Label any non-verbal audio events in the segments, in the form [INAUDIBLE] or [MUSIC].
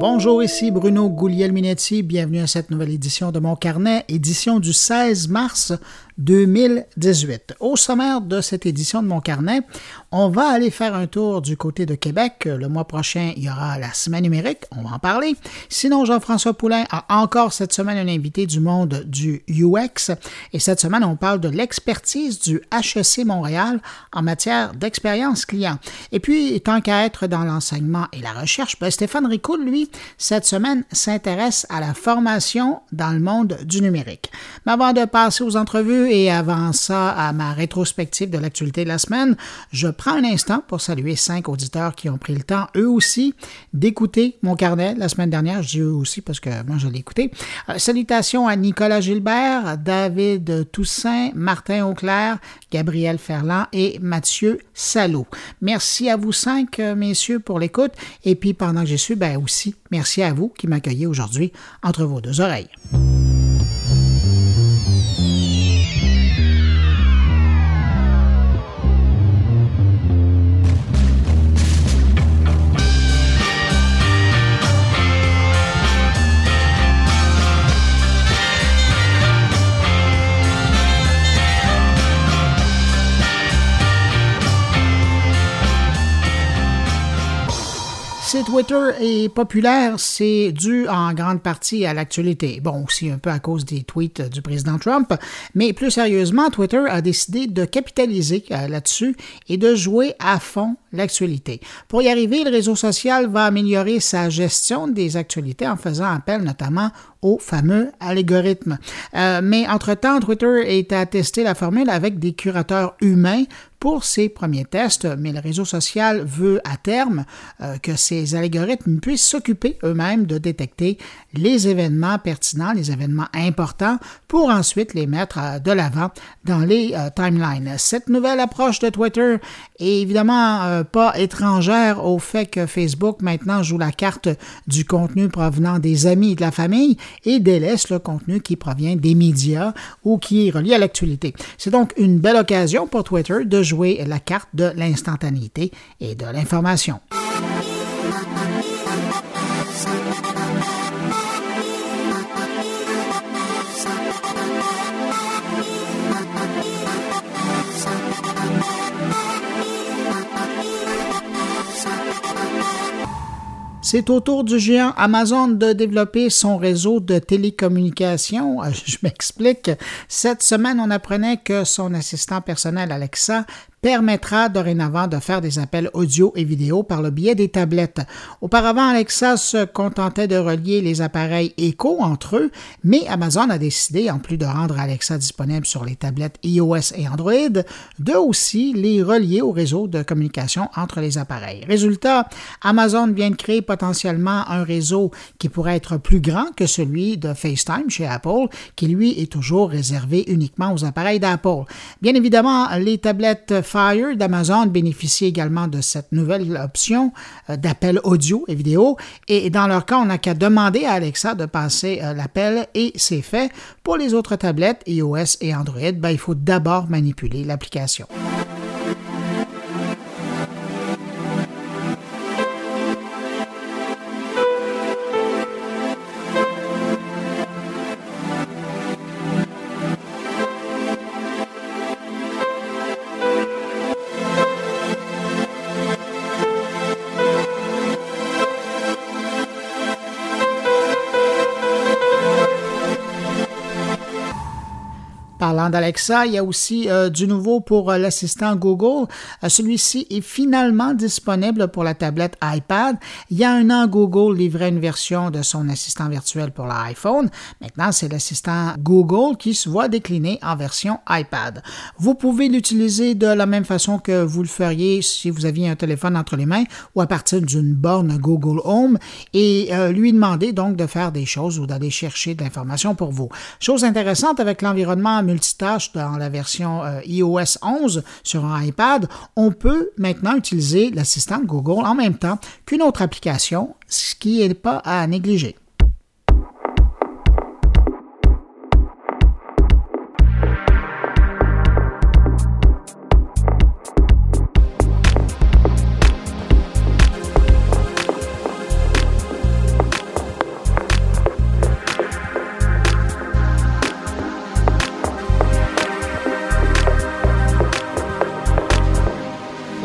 Bonjour, ici Bruno Guglielminetti. Bienvenue à cette nouvelle édition de mon carnet, édition du 16 mars 2018. Au sommaire de cette édition de mon carnet, on va aller faire un tour du côté de Québec. Le mois prochain, il y aura la semaine numérique, on va en parler. Sinon, Jean-François Poulain a encore cette semaine un invité du monde du UX. Et cette semaine, on parle de l'expertise du HEC Montréal en matière d'expérience client. Et puis, tant qu'à être dans l'enseignement et la recherche, ben, Stéphane Ricoul, lui, cette semaine, s'intéresse à la formation dans le monde du numérique. Mais avant de passer aux entrevues, et avant ça, à ma rétrospective de l'actualité de la semaine, je prends un instant pour saluer cinq auditeurs qui ont pris le temps, eux aussi, d'écouter mon carnet la semaine dernière. Je dis eux aussi parce que moi, je l'ai écouté. Euh, salutations à Nicolas Gilbert, David Toussaint, Martin Auclair, Gabriel Ferland et Mathieu Salot. Merci à vous cinq, euh, messieurs, pour l'écoute. Et puis, pendant que j'ai su, ben aussi, merci à vous qui m'accueillez aujourd'hui entre vos deux oreilles. Twitter est populaire, c'est dû en grande partie à l'actualité. Bon, aussi un peu à cause des tweets du président Trump, mais plus sérieusement, Twitter a décidé de capitaliser euh, là-dessus et de jouer à fond l'actualité. Pour y arriver, le réseau social va améliorer sa gestion des actualités en faisant appel notamment au fameux algorithme. Euh, mais entre-temps, Twitter est à tester la formule avec des curateurs humains pour ses premiers tests, mais le réseau social veut à terme euh, que ces algorithmes puissent s'occuper eux-mêmes de détecter les événements pertinents, les événements importants, pour ensuite les mettre euh, de l'avant dans les timelines. Cette nouvelle approche de Twitter est évidemment pas étrangère au fait que Facebook maintenant joue la carte du contenu provenant des amis et de la famille et délaisse le contenu qui provient des médias ou qui est relié à l'actualité. C'est donc une belle occasion pour Twitter de jouer la carte de l'instantanéité et de l'information. C'est au tour du géant Amazon de développer son réseau de télécommunications. [LAUGHS] Je m'explique. Cette semaine, on apprenait que son assistant personnel Alexa permettra dorénavant de faire des appels audio et vidéo par le biais des tablettes. Auparavant, Alexa se contentait de relier les appareils Echo entre eux, mais Amazon a décidé, en plus de rendre Alexa disponible sur les tablettes iOS et Android, de aussi les relier au réseau de communication entre les appareils. Résultat, Amazon vient de créer potentiellement un réseau qui pourrait être plus grand que celui de FaceTime chez Apple, qui lui est toujours réservé uniquement aux appareils d'Apple. Bien évidemment, les tablettes Fire d'Amazon bénéficie également de cette nouvelle option euh, d'appel audio et vidéo. Et dans leur cas, on n'a qu'à demander à Alexa de passer euh, l'appel et c'est fait. Pour les autres tablettes iOS et Android, ben, il faut d'abord manipuler l'application. Parlant d'Alexa, il y a aussi euh, du nouveau pour euh, l'assistant Google. Euh, celui-ci est finalement disponible pour la tablette iPad. Il y a un an, Google livrait une version de son assistant virtuel pour l'iPhone. Maintenant, c'est l'assistant Google qui se voit décliner en version iPad. Vous pouvez l'utiliser de la même façon que vous le feriez si vous aviez un téléphone entre les mains ou à partir d'une borne Google Home et lui demander donc de faire des choses ou d'aller chercher de l'information pour vous. Chose intéressante avec l'environnement multitâche dans la version euh, iOS 11 sur un iPad, on peut maintenant utiliser l'assistant Google en même temps qu'une autre application, ce qui n'est pas à négliger.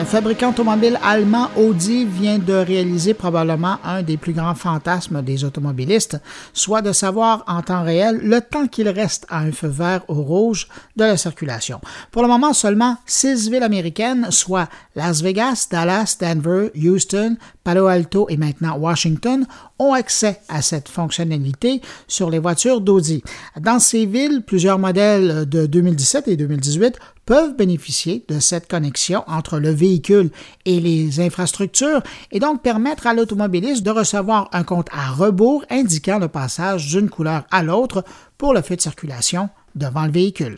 Fabricant automobile allemand Audi vient de réaliser probablement un des plus grands fantasmes des automobilistes, soit de savoir en temps réel le temps qu'il reste à un feu vert ou rouge de la circulation. Pour le moment, seulement six villes américaines, soit Las Vegas, Dallas, Denver, Houston, Palo Alto et maintenant Washington, ont accès à cette fonctionnalité sur les voitures d'Audi. Dans ces villes, plusieurs modèles de 2017 et 2018 peuvent bénéficier de cette connexion entre le véhicule et les infrastructures et donc permettre à l'automobiliste de recevoir un compte à rebours indiquant le passage d'une couleur à l'autre pour le feu de circulation devant le véhicule.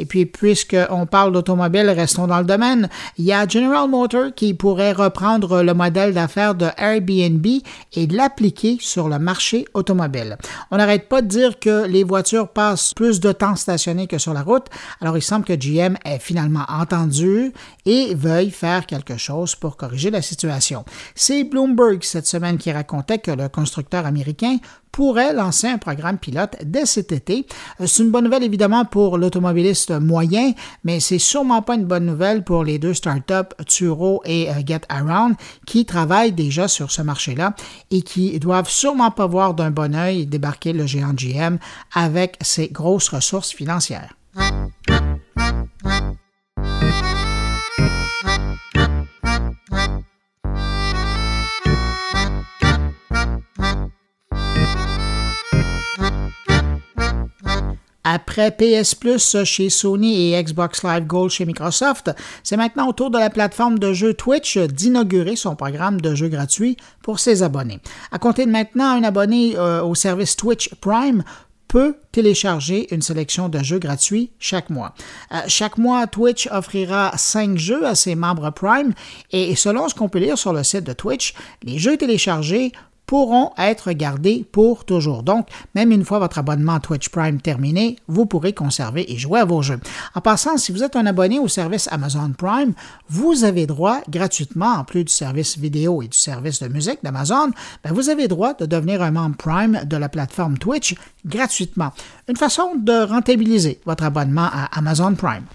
Et puis, puisqu'on parle d'automobile, restons dans le domaine. Il y a General Motors qui pourrait reprendre le modèle d'affaires de Airbnb et l'appliquer sur le marché automobile. On n'arrête pas de dire que les voitures passent plus de temps stationnées que sur la route. Alors, il semble que GM ait finalement entendu et veuille faire quelque chose pour corriger la situation. C'est Bloomberg cette semaine qui racontait que le constructeur américain pourrait lancer un programme pilote dès cet été. Euh, c'est une bonne nouvelle évidemment pour l'automobiliste moyen, mais c'est sûrement pas une bonne nouvelle pour les deux startups Turo et euh, Get Around qui travaillent déjà sur ce marché-là et qui doivent sûrement pas voir d'un bon œil débarquer le géant GM avec ses grosses ressources financières. Après PS Plus chez Sony et Xbox Live Gold chez Microsoft, c'est maintenant au tour de la plateforme de jeux Twitch d'inaugurer son programme de jeux gratuits pour ses abonnés. À compter de maintenant, un abonné euh, au service Twitch Prime peut télécharger une sélection de jeux gratuits chaque mois. Euh, chaque mois, Twitch offrira cinq jeux à ses membres Prime et selon ce qu'on peut lire sur le site de Twitch, les jeux téléchargés pourront être gardés pour toujours. Donc, même une fois votre abonnement Twitch Prime terminé, vous pourrez conserver et jouer à vos jeux. En passant, si vous êtes un abonné au service Amazon Prime, vous avez droit gratuitement, en plus du service vidéo et du service de musique d'Amazon, ben, vous avez droit de devenir un membre Prime de la plateforme Twitch gratuitement. Une façon de rentabiliser votre abonnement à Amazon Prime.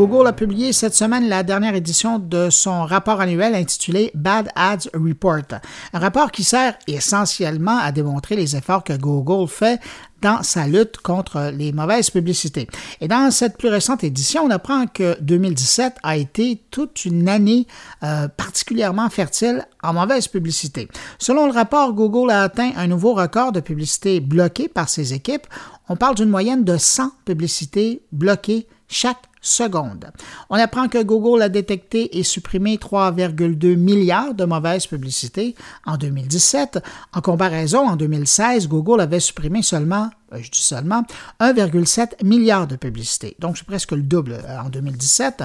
Google a publié cette semaine la dernière édition de son rapport annuel intitulé Bad Ads Report, un rapport qui sert essentiellement à démontrer les efforts que Google fait dans sa lutte contre les mauvaises publicités. Et dans cette plus récente édition, on apprend que 2017 a été toute une année euh, particulièrement fertile en mauvaise publicité. Selon le rapport, Google a atteint un nouveau record de publicité bloquée par ses équipes. On parle d'une moyenne de 100 publicités bloquées chaque On apprend que Google a détecté et supprimé 3,2 milliards de mauvaises publicités en 2017. En comparaison, en 2016, Google avait supprimé seulement je dis seulement, 1,7 milliard de publicités. Donc, c'est presque le double euh, en 2017.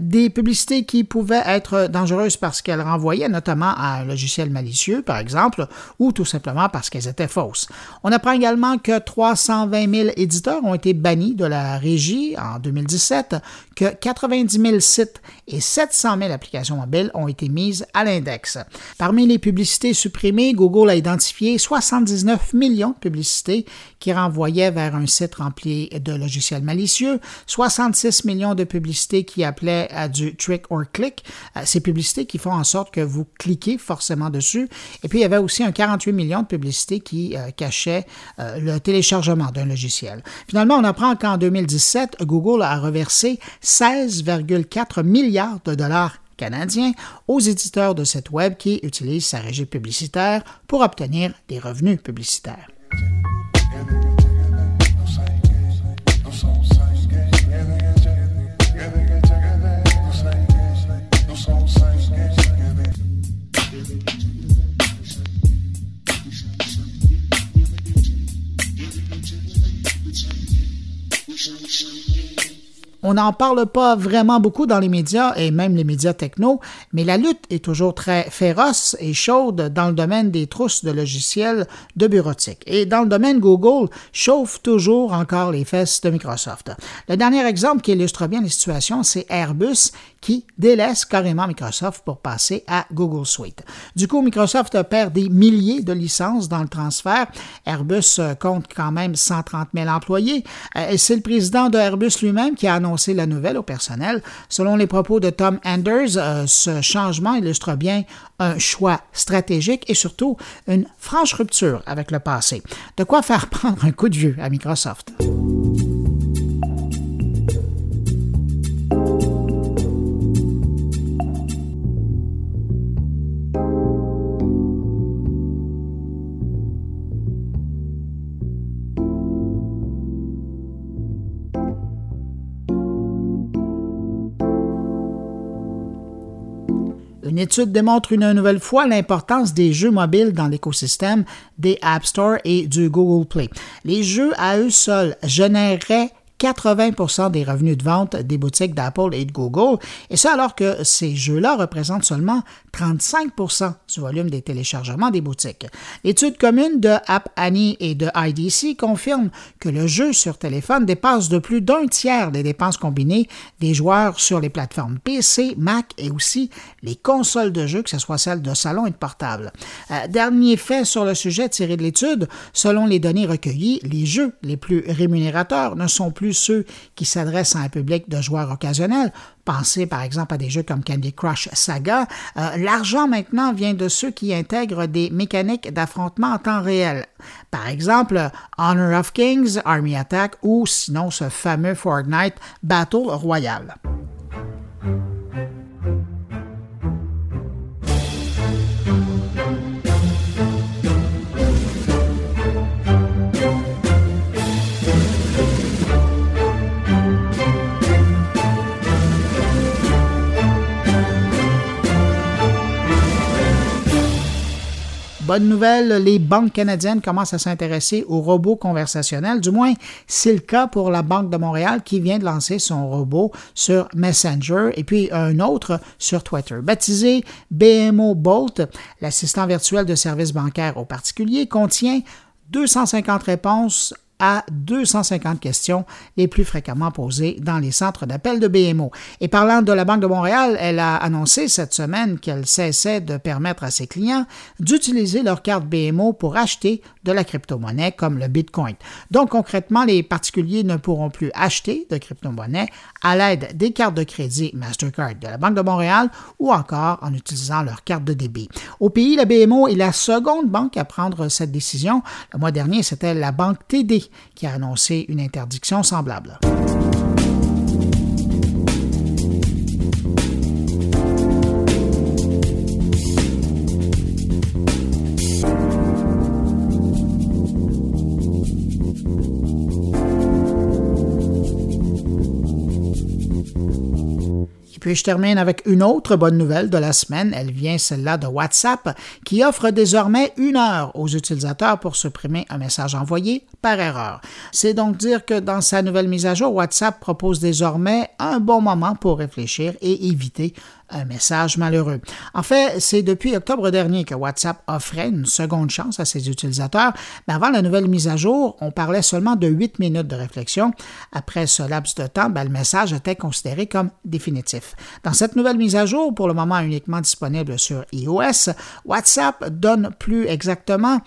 Des publicités qui pouvaient être dangereuses parce qu'elles renvoyaient notamment à un logiciel malicieux, par exemple, ou tout simplement parce qu'elles étaient fausses. On apprend également que 320 000 éditeurs ont été bannis de la régie en 2017, que 90 000 sites et 700 000 applications mobiles ont été mises à l'index. Parmi les publicités supprimées, Google a identifié 79 millions de publicités qui renvoyait vers un site rempli de logiciels malicieux, 66 millions de publicités qui appelaient à du trick or click, euh, ces publicités qui font en sorte que vous cliquez forcément dessus, et puis il y avait aussi un 48 millions de publicités qui euh, cachaient euh, le téléchargement d'un logiciel. Finalement, on apprend qu'en 2017, Google a reversé 16,4 milliards de dollars canadiens aux éditeurs de sites web qui utilisent sa régie publicitaire pour obtenir des revenus publicitaires. Don't say, don't say, On n'en parle pas vraiment beaucoup dans les médias et même les médias techno, mais la lutte est toujours très féroce et chaude dans le domaine des trousses de logiciels de bureautique. Et dans le domaine Google, chauffe toujours encore les fesses de Microsoft. Le dernier exemple qui illustre bien la situation, c'est Airbus qui délaisse carrément Microsoft pour passer à Google Suite. Du coup, Microsoft perd des milliers de licences dans le transfert. Airbus euh, compte quand même 130 000 employés euh, et c'est le président de Airbus lui-même qui a annoncé la nouvelle au personnel. Selon les propos de Tom Anders, euh, ce changement illustre bien un choix stratégique et surtout une franche rupture avec le passé. De quoi faire [LAUGHS] prendre un coup de vieux à Microsoft. Une étude démontre une nouvelle fois l'importance des jeux mobiles dans l'écosystème des App Store et du Google Play. Les jeux à eux seuls généreraient 80% des revenus de vente des boutiques d'Apple et de Google, et ça alors que ces jeux-là représentent seulement 35% du volume des téléchargements des boutiques. L'étude commune de App Annie et de IDC confirme que le jeu sur téléphone dépasse de plus d'un tiers des dépenses combinées des joueurs sur les plateformes PC, Mac et aussi les consoles de jeux, que ce soit celles de salon et de portable. Euh, dernier fait sur le sujet tiré de l'étude, selon les données recueillies, les jeux les plus rémunérateurs ne sont plus ceux qui s'adressent à un public de joueurs occasionnels. Pensez par exemple à des jeux comme Candy Crush Saga. Euh, l'argent maintenant vient de ceux qui intègrent des mécaniques d'affrontement en temps réel. Par exemple, Honor of Kings, Army Attack ou sinon ce fameux Fortnite Battle Royale. Bonne nouvelle, les banques canadiennes commencent à s'intéresser aux robots conversationnels. Du moins, c'est le cas pour la Banque de Montréal qui vient de lancer son robot sur Messenger et puis un autre sur Twitter. Baptisé BMO Bolt, l'assistant virtuel de services bancaires aux particuliers contient 250 réponses à 250 questions les plus fréquemment posées dans les centres d'appel de BMO. Et parlant de la Banque de Montréal, elle a annoncé cette semaine qu'elle cessait de permettre à ses clients d'utiliser leur carte BMO pour acheter de la crypto-monnaie comme le Bitcoin. Donc concrètement, les particuliers ne pourront plus acheter de crypto-monnaie à l'aide des cartes de crédit Mastercard de la Banque de Montréal ou encore en utilisant leur carte de débit. Au pays, la BMO est la seconde banque à prendre cette décision. Le mois dernier, c'était la banque TD qui a annoncé une interdiction semblable. Puis je termine avec une autre bonne nouvelle de la semaine. Elle vient celle-là de WhatsApp qui offre désormais une heure aux utilisateurs pour supprimer un message envoyé par erreur. C'est donc dire que dans sa nouvelle mise à jour, WhatsApp propose désormais un bon moment pour réfléchir et éviter un message malheureux. En fait, c'est depuis octobre dernier que WhatsApp offrait une seconde chance à ses utilisateurs, mais avant la nouvelle mise à jour, on parlait seulement de 8 minutes de réflexion. Après ce laps de temps, ben, le message était considéré comme définitif. Dans cette nouvelle mise à jour, pour le moment uniquement disponible sur iOS, WhatsApp donne plus exactement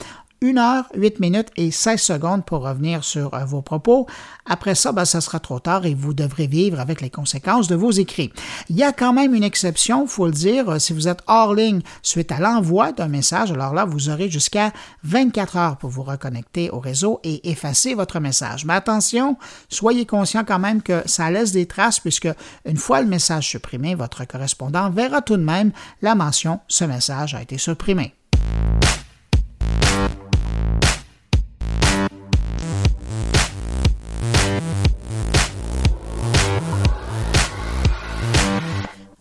1 heure, 8 minutes et 16 secondes pour revenir sur euh, vos propos. Après ça, ben, ça sera trop tard et vous devrez vivre avec les conséquences de vos écrits. Il y a quand même une exception, faut le dire, euh, si vous êtes hors ligne suite à l'envoi d'un message, alors là, vous aurez jusqu'à 24 heures pour vous reconnecter au réseau et effacer votre message. Mais attention, soyez conscient quand même que ça laisse des traces puisque une fois le message supprimé, votre correspondant verra tout de même la mention ce message a été supprimé.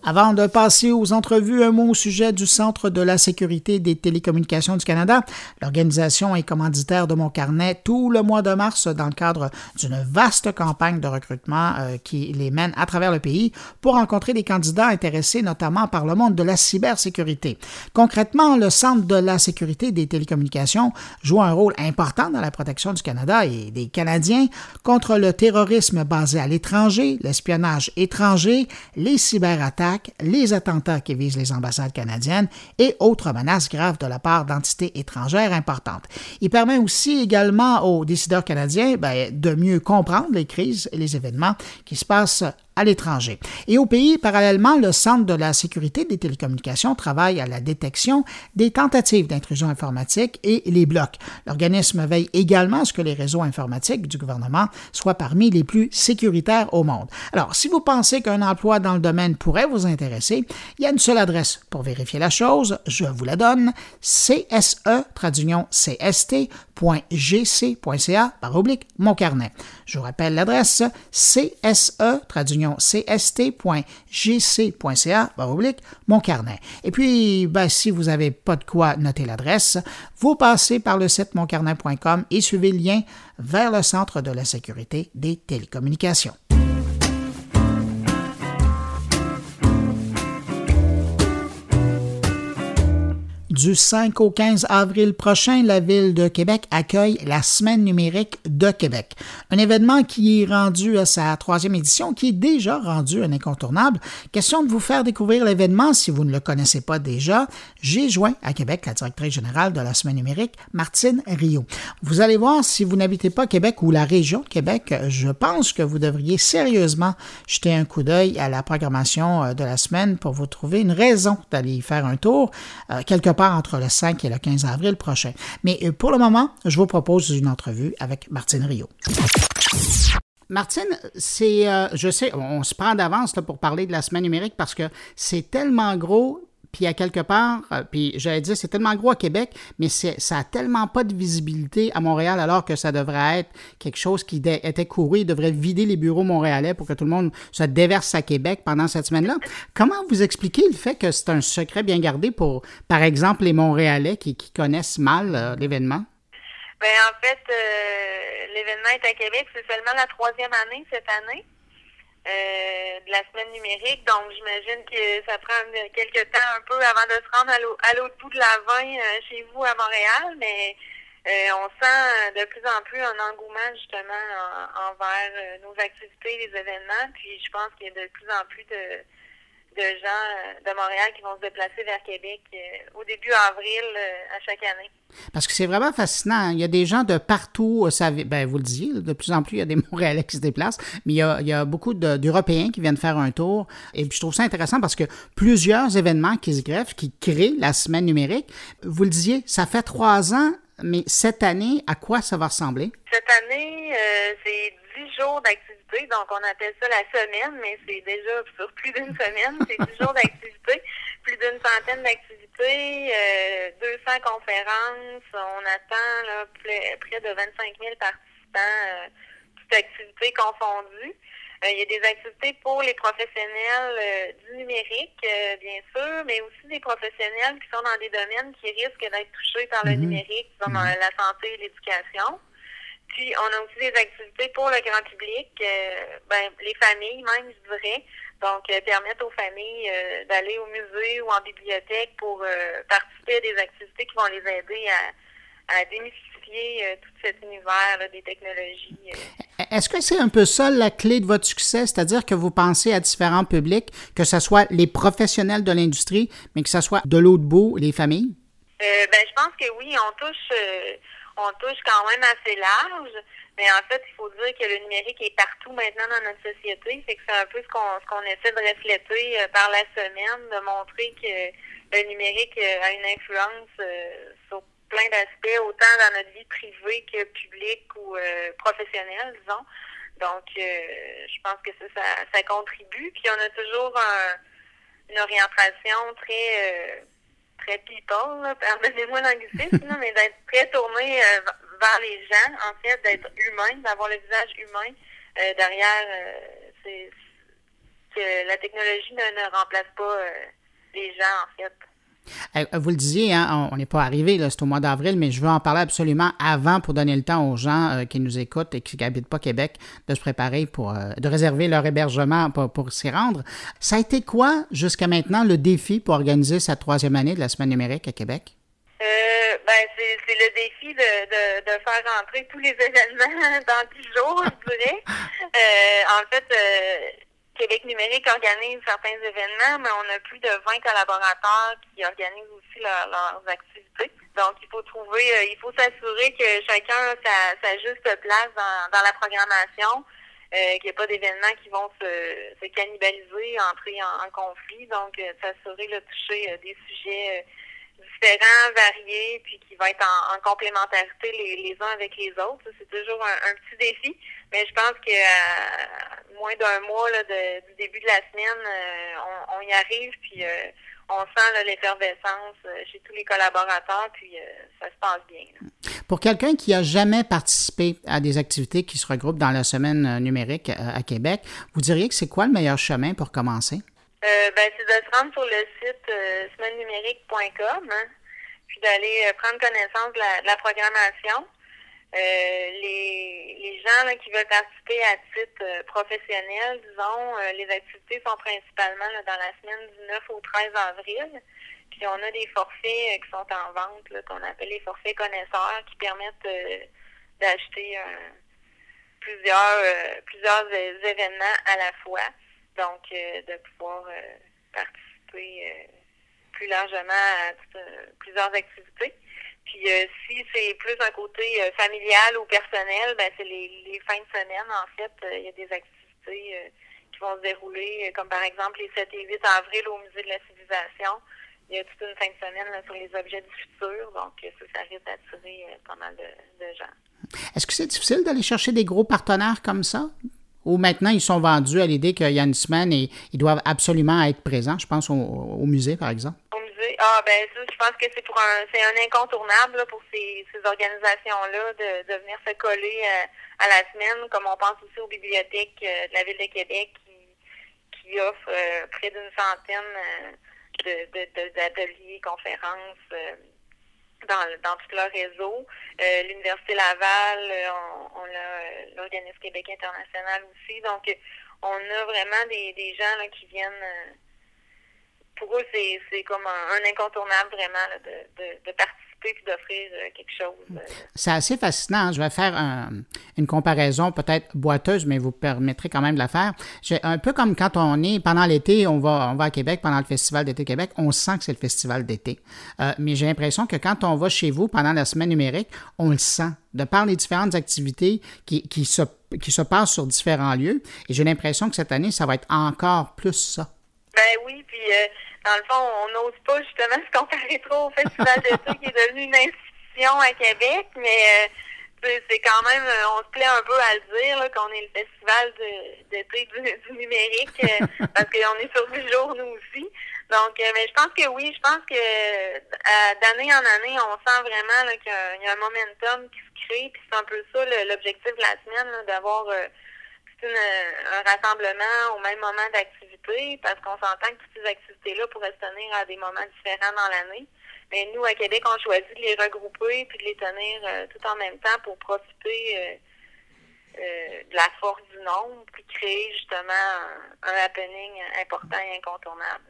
Avant de passer aux entrevues, un mot au sujet du Centre de la sécurité des télécommunications du Canada. L'organisation est commanditaire de mon carnet tout le mois de mars dans le cadre d'une vaste campagne de recrutement euh, qui les mène à travers le pays pour rencontrer des candidats intéressés notamment par le monde de la cybersécurité. Concrètement, le Centre de la sécurité des télécommunications joue un rôle important dans la protection du Canada et des Canadiens contre le terrorisme basé à l'étranger, l'espionnage étranger, les cyberattaques les attentats qui visent les ambassades canadiennes et autres menaces graves de la part d'entités étrangères importantes. Il permet aussi également aux décideurs canadiens ben, de mieux comprendre les crises et les événements qui se passent à l'étranger. Et au pays, parallèlement, le Centre de la sécurité des télécommunications travaille à la détection des tentatives d'intrusion informatique et les blocs. L'organisme veille également à ce que les réseaux informatiques du gouvernement soient parmi les plus sécuritaires au monde. Alors, si vous pensez qu'un emploi dans le domaine pourrait vous intéresser, il y a une seule adresse pour vérifier la chose, je vous la donne, CSE, traduction cst.gc.ca, par. Je vous rappelle l'adresse CSE, cst.gc.ca, mon carnet. Et puis, ben, si vous n'avez pas de quoi noter l'adresse, vous passez par le site moncarnet.com et suivez le lien vers le Centre de la sécurité des télécommunications. Du 5 au 15 avril prochain, la ville de Québec accueille la Semaine numérique de Québec, un événement qui est rendu à sa troisième édition, qui est déjà rendu un incontournable. Question de vous faire découvrir l'événement si vous ne le connaissez pas déjà. J'ai joint à Québec la directrice générale de la Semaine numérique, Martine Rio. Vous allez voir, si vous n'habitez pas Québec ou la région de Québec, je pense que vous devriez sérieusement jeter un coup d'œil à la programmation euh, de la semaine pour vous trouver une raison d'aller y faire un tour. Euh, quelque part entre le 5 et le 15 avril prochain. Mais euh, pour le moment, je vous propose une entrevue avec Martine Rio. Martine, c'est, euh, je sais, on se prend d'avance pour parler de la semaine numérique parce que c'est tellement gros, puis à quelque part, euh, puis j'allais dire, c'est tellement gros à Québec, mais ça a tellement pas de visibilité à Montréal, alors que ça devrait être quelque chose qui était couru. Il devrait vider les bureaux montréalais pour que tout le monde se déverse à Québec pendant cette semaine-là. Comment vous expliquez le fait que c'est un secret bien gardé pour, par exemple, les Montréalais qui, connaissent mal euh, l'événement? Bien, en fait, euh, l'événement est à Québec. C'est seulement la troisième année cette année. Euh, de la semaine numérique. Donc, j'imagine que ça prend quelques temps un peu avant de se rendre à l'autre bout de la 20 euh, chez vous à Montréal, mais euh, on sent de plus en plus un engouement justement envers nos activités, les événements. Puis, je pense qu'il y a de plus en plus de de gens euh, de Montréal qui vont se déplacer vers Québec euh, au début avril euh, à chaque année. Parce que c'est vraiment fascinant. Hein. Il y a des gens de partout, ça, ben, vous le disiez, de plus en plus, il y a des [LAUGHS] Montréalais qui se déplacent, mais il y a, il y a beaucoup d'Européens qui viennent faire un tour. Et puis je trouve ça intéressant parce que plusieurs événements qui se greffent, qui créent la semaine numérique, vous le disiez, ça fait trois ans, mais cette année, à quoi ça va ressembler? Cette année, c'est dix jours d'activité donc, on appelle ça la semaine, mais c'est déjà sur plus d'une [LAUGHS] semaine. C'est 10 jours d'activité, plus d'une centaine d'activités, euh, 200 conférences. On attend là, près de 25 000 participants, euh, toutes activités confondues. Euh, il y a des activités pour les professionnels euh, du numérique, euh, bien sûr, mais aussi des professionnels qui sont dans des domaines qui risquent d'être touchés par le mm-hmm. numérique, comme la santé et l'éducation. Puis on a aussi des activités pour le grand public, euh, ben, les familles même, je dirais. Donc, euh, permettre aux familles euh, d'aller au musée ou en bibliothèque pour participer à des activités qui vont les aider à, à démystifier tout cet univers des technologies. Est-ce que c'est un peu ça la clé de votre succès, c'est-à-dire que vous pensez à différents publics, que ce soit les professionnels de l'industrie, mais que ce soit de l'autre bout, les familles? ben, je pense que oui, on touche on touche quand même assez large. Mais en fait, il faut dire que le numérique est partout maintenant dans notre société. C'est que c'est un peu ce qu'on ce qu'on essaie de refléter euh, par la semaine, de montrer que le numérique euh, a une influence euh, sur plein d'aspects, autant dans notre vie privée que publique ou professionnelle, disons. Donc, je pense que ça, ça, contribue. Puis on a toujours une orientation très très people, pardonnez-moi l'anglicisme, mais d'être très tourné euh, vers les gens, en fait, d'être humain, d'avoir le visage humain euh, derrière euh, que la technologie ne, ne remplace pas les gens, en fait. Euh, vous le disiez, hein, on n'est pas arrivé, c'est au mois d'avril, mais je veux en parler absolument avant pour donner le temps aux gens euh, qui nous écoutent et qui n'habitent pas Québec de se préparer pour, euh, de réserver leur hébergement pour, s'y rendre. Ça a été quoi jusqu'à maintenant le défi pour organiser cette troisième année de la Semaine numérique à Québec? ben, c'est le défi de, de, faire rentrer tous les [LAUGHS] événements dans 10 jours, je dirais. [LAUGHS] en fait, Québec numérique organise certains événements, mais on a plus de 20 collaborateurs qui organisent aussi leurs activités. Donc, il faut trouver, euh, il faut s'assurer que chacun a sa, juste place dans, la programmation, euh, qu'il n'y ait pas d'événements qui vont se, cannibaliser, entrer en, conflit. Donc, euh, s'assurer de toucher des sujets différents, variés, puis qui vont être en, complémentarité les, uns avec les autres. C'est toujours un, petit défi, mais je pense que moins d'un mois du début de la semaine, euh, on, y arrive, puis euh, on sent l'effervescence euh, chez tous les collaborateurs, puis ça se passe bien. Pour quelqu'un qui n'a jamais participé à des activités qui se regroupent dans la semaine numérique à Québec, vous diriez que c'est quoi le meilleur chemin pour commencer? Ben, c'est de se rendre sur le site semaine-numérique.com, hein, puis d'aller prendre connaissance de la programmation. Euh, les, les gens là, qui veulent participer à titre euh, professionnel, disons, euh, les activités sont principalement dans la semaine du 9 au 13 avril. Puis on a des forfaits qui sont en vente, qu'on appelle les forfaits connaisseurs, qui permettent d'acheter plusieurs plusieurs événements à la fois. Donc, de pouvoir participer plus largement à plusieurs activités. Puis euh, si c'est plus un côté euh, familial ou personnel, ben c'est les, fins de semaine, en fait, euh, il y a des activités qui vont se dérouler, comme par exemple les 7 et 8 avril au Musée de la civilisation. Il y a toute une fin de semaine sur les objets du futur, donc ça, ça risque d'attirer pas mal de gens. Est-ce que c'est difficile d'aller chercher des gros partenaires comme ça? Ou maintenant, ils sont vendus à l'idée qu'il y a une semaine et ils doivent absolument être présents, je pense, au musée, par exemple? Ah ben ça, je pense que c'est pour un c'est un incontournable pour ces, ces organisations-là de, de venir se coller euh, à la semaine, comme on pense aussi aux bibliothèques euh, de la Ville de Québec qui, qui offrent euh, près d'une centaine de, d'ateliers, conférences dans, dans tout leur réseau. L'Université Laval, on, on a l'Organisme Québec international aussi. Donc on a vraiment des, des gens là, qui viennent pour eux, c'est comme un, incontournable vraiment de, participer et d'offrir euh, quelque chose. Euh. C'est assez fascinant. Je vais faire une comparaison peut-être boiteuse, mais vous permettrez quand même de la faire. Un peu comme quand on est pendant l'été, on va, on va à Québec pendant le Festival d'été Québec, on sent que c'est le festival d'été. Euh, mais j'ai l'impression que quand on va chez vous pendant la semaine numérique, on le sent de par les différentes activités qui, qui, se, qui se passent sur différents lieux. Et j'ai l'impression que cette année, ça va être encore plus ça. Ben oui, puis dans le fond, on n'ose pas justement se comparer trop au Festival d'été qui est devenu une institution à Québec, mais euh, c'est quand même, euh, on se plaît un peu à le dire qu'on est le festival d'été du, numérique euh, [LAUGHS] parce qu'on est sur 10 jours nous aussi. Donc, mais je pense que oui, je pense que d'année en année, on sent vraiment qu'il y, a un momentum qui se crée, puis c'est un peu ça l'objectif de la semaine, d'avoir un rassemblement au même moment d'activité parce qu'on s'entend que toutes ces activités-là pourraient se tenir à des moments différents dans l'année. Mais nous, à Québec, on choisit de les regrouper puis de les tenir euh, tout en même temps pour profiter euh, de la force du nombre puis créer justement un, happening important et incontournable.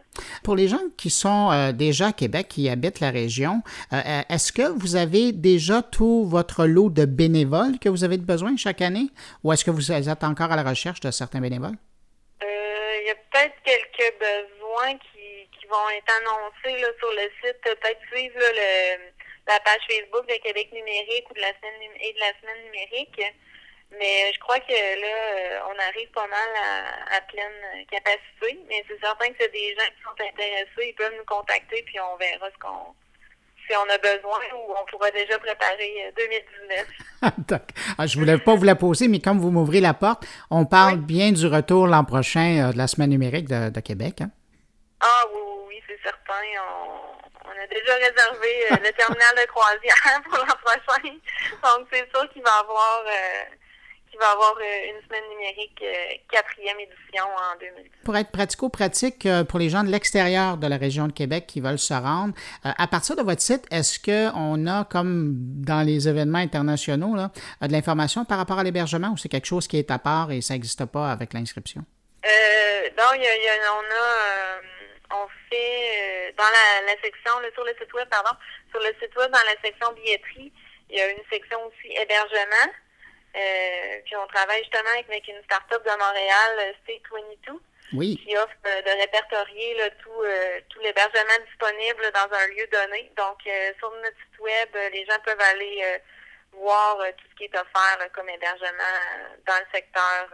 Pour les gens qui sont euh, déjà à Québec, qui habitent la région, euh, est-ce que vous avez déjà tout votre lot de bénévoles que vous avez besoin chaque année? Ou est-ce que vous êtes encore à la recherche de certains bénévoles? Il y a peut-être quelques besoins qui, qui vont être annoncés là, sur le site. Peut-être suivre le, la page Facebook de Québec numérique ou de la semaine et de la semaine numérique. Mais je crois que là, euh, on arrive pas mal à, pleine capacité. Mais c'est certain que c'est des gens qui sont intéressés, ils peuvent nous contacter, puis on verra ce qu'on si on a besoin ou on pourra déjà préparer 2019. Euh, [LAUGHS] ah, je ne voulais pas vous la poser, mais comme vous m'ouvrez la porte, on parle bien du retour l'an prochain euh, de la semaine numérique de, Québec. Hein? Ah oui, oui, c'est certain. On, a déjà réservé le terminal de croisière [LAUGHS] pour l'an prochain. Donc, c'est sûr qu'il va y avoir qu'il va y avoir une semaine numérique quatrième édition en 2010. Pour être pratico-pratique pour les gens de l'extérieur de la région de Québec qui veulent se rendre, à partir de votre site, est-ce qu'on a, comme dans les événements internationaux, là, de l'information par rapport à l'hébergement ou c'est quelque chose qui est à part et ça n'existe pas avec l'inscription? non, y a, on a, on fait dans la, section, sur le site web, pardon, sur le site web, dans la section billetterie, il y a une section aussi hébergement. Euh, puis on travaille justement avec, une start-up de Montréal, State 22, oui. qui offre euh, de répertorier tout, euh, tout l'hébergement disponible dans un lieu donné. Donc, sur notre site web, les gens peuvent aller voir tout ce qui est offert comme hébergement dans le secteur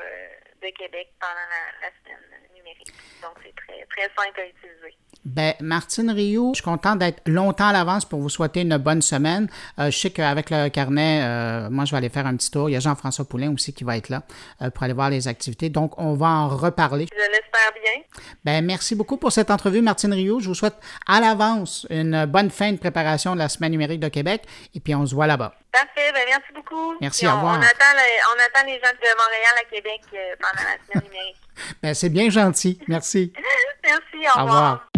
de Québec pendant la, la semaine numérique. Donc, c'est très, très simple à utiliser. Ben, Martine Rio, je suis content d'être longtemps à l'avance pour vous souhaiter une bonne semaine. Euh, je sais qu'avec le carnet, euh, moi, je vais aller faire un petit tour. Il y a Jean-François Poulain aussi qui va être là euh, pour aller voir les activités. Donc, on va en reparler. Je l'espère bien. Ben, merci beaucoup pour cette entrevue, Martine Rio. Je vous souhaite à l'avance une bonne fin de préparation de la Semaine numérique de Québec. Et puis, on se voit là-bas. Parfait. Ben, merci beaucoup. Merci, au revoir. On attend, on attend les gens de Montréal à Québec pendant la Semaine numérique. [LAUGHS] ben, c'est bien gentil. Merci. [LAUGHS] merci. Au, revoir.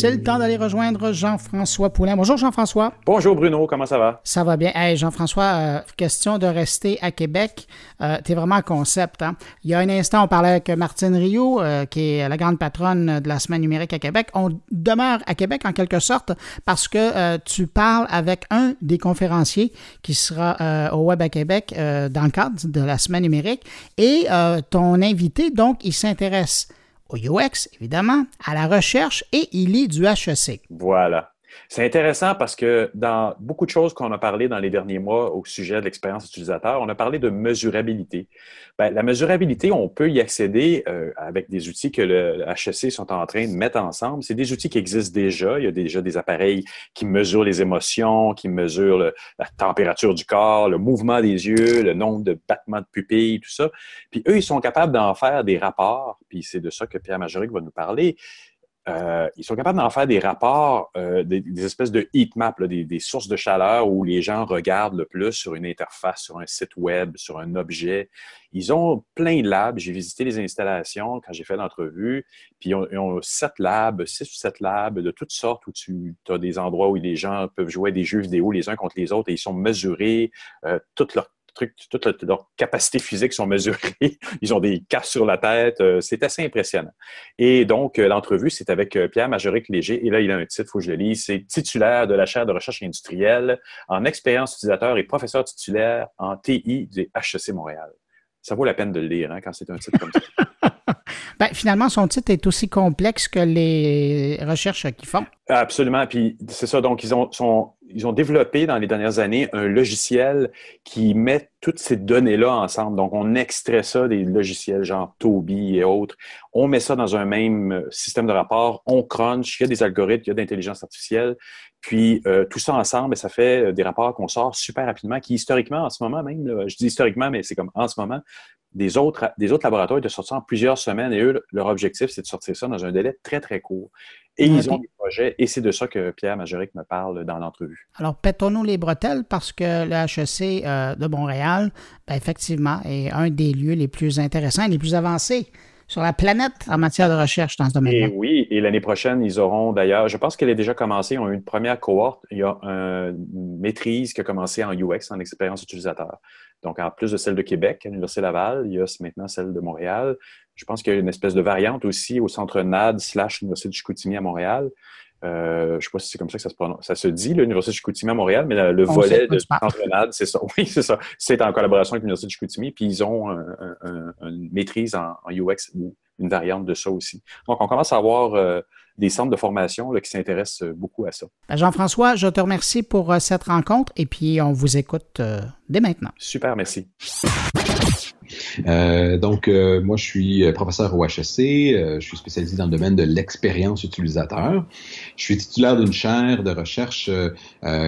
C'est le temps d'aller rejoindre Jean-François Poulain. Bonjour Jean-François. Bonjour Bruno, comment ça va? Ça va bien. Hey, Jean-François, euh, question de rester à Québec. Euh, tu es vraiment un concept. Hein? Il y a un instant, on parlait avec Martine Rio, euh, qui est la grande patronne de la Semaine numérique à Québec. On demeure à Québec en quelque sorte parce que tu parles avec un des conférenciers qui sera au Web à Québec dans le cadre de la Semaine numérique. Et ton invité, donc, il s'intéresse au UX, évidemment, à la recherche et il est du HEC. Voilà. C'est intéressant parce que dans beaucoup de choses qu'on a parlé dans les derniers mois au sujet de l'expérience utilisateur, on a parlé de mesurabilité. Ben, la mesurabilité, on peut y accéder euh, avec des outils que le HEC sont en train de mettre ensemble. C'est des outils qui existent déjà. Il y a déjà des appareils qui mesurent les émotions, qui mesurent la température du corps, le mouvement des yeux, le nombre de battements de pupilles, tout ça. Puis eux, ils sont capables d'en faire des rapports. Puis c'est de ça que Pierre Majoric va nous parler. Euh, ils sont capables d'en faire des rapports, euh, des, espèces de heat maps, des, sources de chaleur où les gens regardent le plus sur une interface, sur un site web, sur un objet. Ils ont plein de labs. J'ai visité les installations quand j'ai fait l'entrevue. Puis ils ont, sept labs, six ou sept labs de toutes sortes où tu as des endroits où les gens peuvent jouer des jeux vidéo les uns contre les autres et ils sont mesurés, euh, toutes toutes leurs capacités physiques sont mesurées. [LAUGHS] Ils ont des casques sur la tête. Euh, c'est assez impressionnant. Et donc, euh, l'entrevue, c'est avec euh, Pierre Majoric Léger. Et là, il a un titre, il faut que je le lise. C'est titulaire de la chaire de recherche industrielle en expérience utilisateur et professeur titulaire en TI du HEC Montréal. Ça vaut la peine de le lire hein, quand c'est un titre comme ça. [LAUGHS] ben, finalement, son titre est aussi complexe que les recherches qu'ils font. Absolument. Puis c'est ça. Donc, ils ont, sont, ils ont développé dans les dernières années un logiciel qui met toutes ces données-là ensemble. Donc, on extrait ça des logiciels genre Toby et autres. On met ça dans un même système de rapport. On crunch. Il y a des algorithmes, il y a d'intelligence artificielle. Puis, euh, tout ça ensemble, ça fait des rapports qu'on sort super rapidement, qui historiquement, en ce moment même, je dis historiquement, mais c'est comme en ce moment, des autres, des autres laboratoires de sortir en plusieurs semaines. Et eux, leur objectif, c'est de sortir ça dans un délai très, très court. Et ils ont des projets, et c'est de ça que Pierre Majoric me parle dans l'entrevue. Alors, pétons-nous les bretelles parce que le HEC euh, de Montréal, ben, effectivement, est un des lieux les plus intéressants et les plus avancés sur la planète en matière de recherche dans ce domaine. Et oui, et l'année prochaine, ils auront d'ailleurs, je pense qu'elle est déjà commencée, ils ont eu une première cohorte. Il y a une maîtrise qui a commencé en UX, en expérience utilisateur. Donc, en plus de celle de Québec, à l'Université Laval, il y a maintenant celle de Montréal. Je pense qu'il y a une espèce de variante aussi au centre NAD slash l'Université de Chicoutimi à Montréal. Euh, je ne sais pas si c'est comme ça que ça se, prononce. ça se dit, l'Université de Chicoutimi à Montréal, mais le, volet de centre NAD, c'est ça. [LAUGHS] Oui, c'est ça. C'est en collaboration avec l'Université de Chicoutimi, puis ils ont une maîtrise en, UX ou une variante de ça aussi. Donc, on commence à avoir euh, des centres de formation qui s'intéressent beaucoup à ça. Ben, Jean-François, je te remercie pour euh, cette rencontre et puis on vous écoute dès maintenant. Super, merci. Euh, donc, euh, moi, je suis euh, professeur au HEC. je suis spécialisé dans le domaine de l'expérience utilisateur. Je suis titulaire d'une chaire de recherche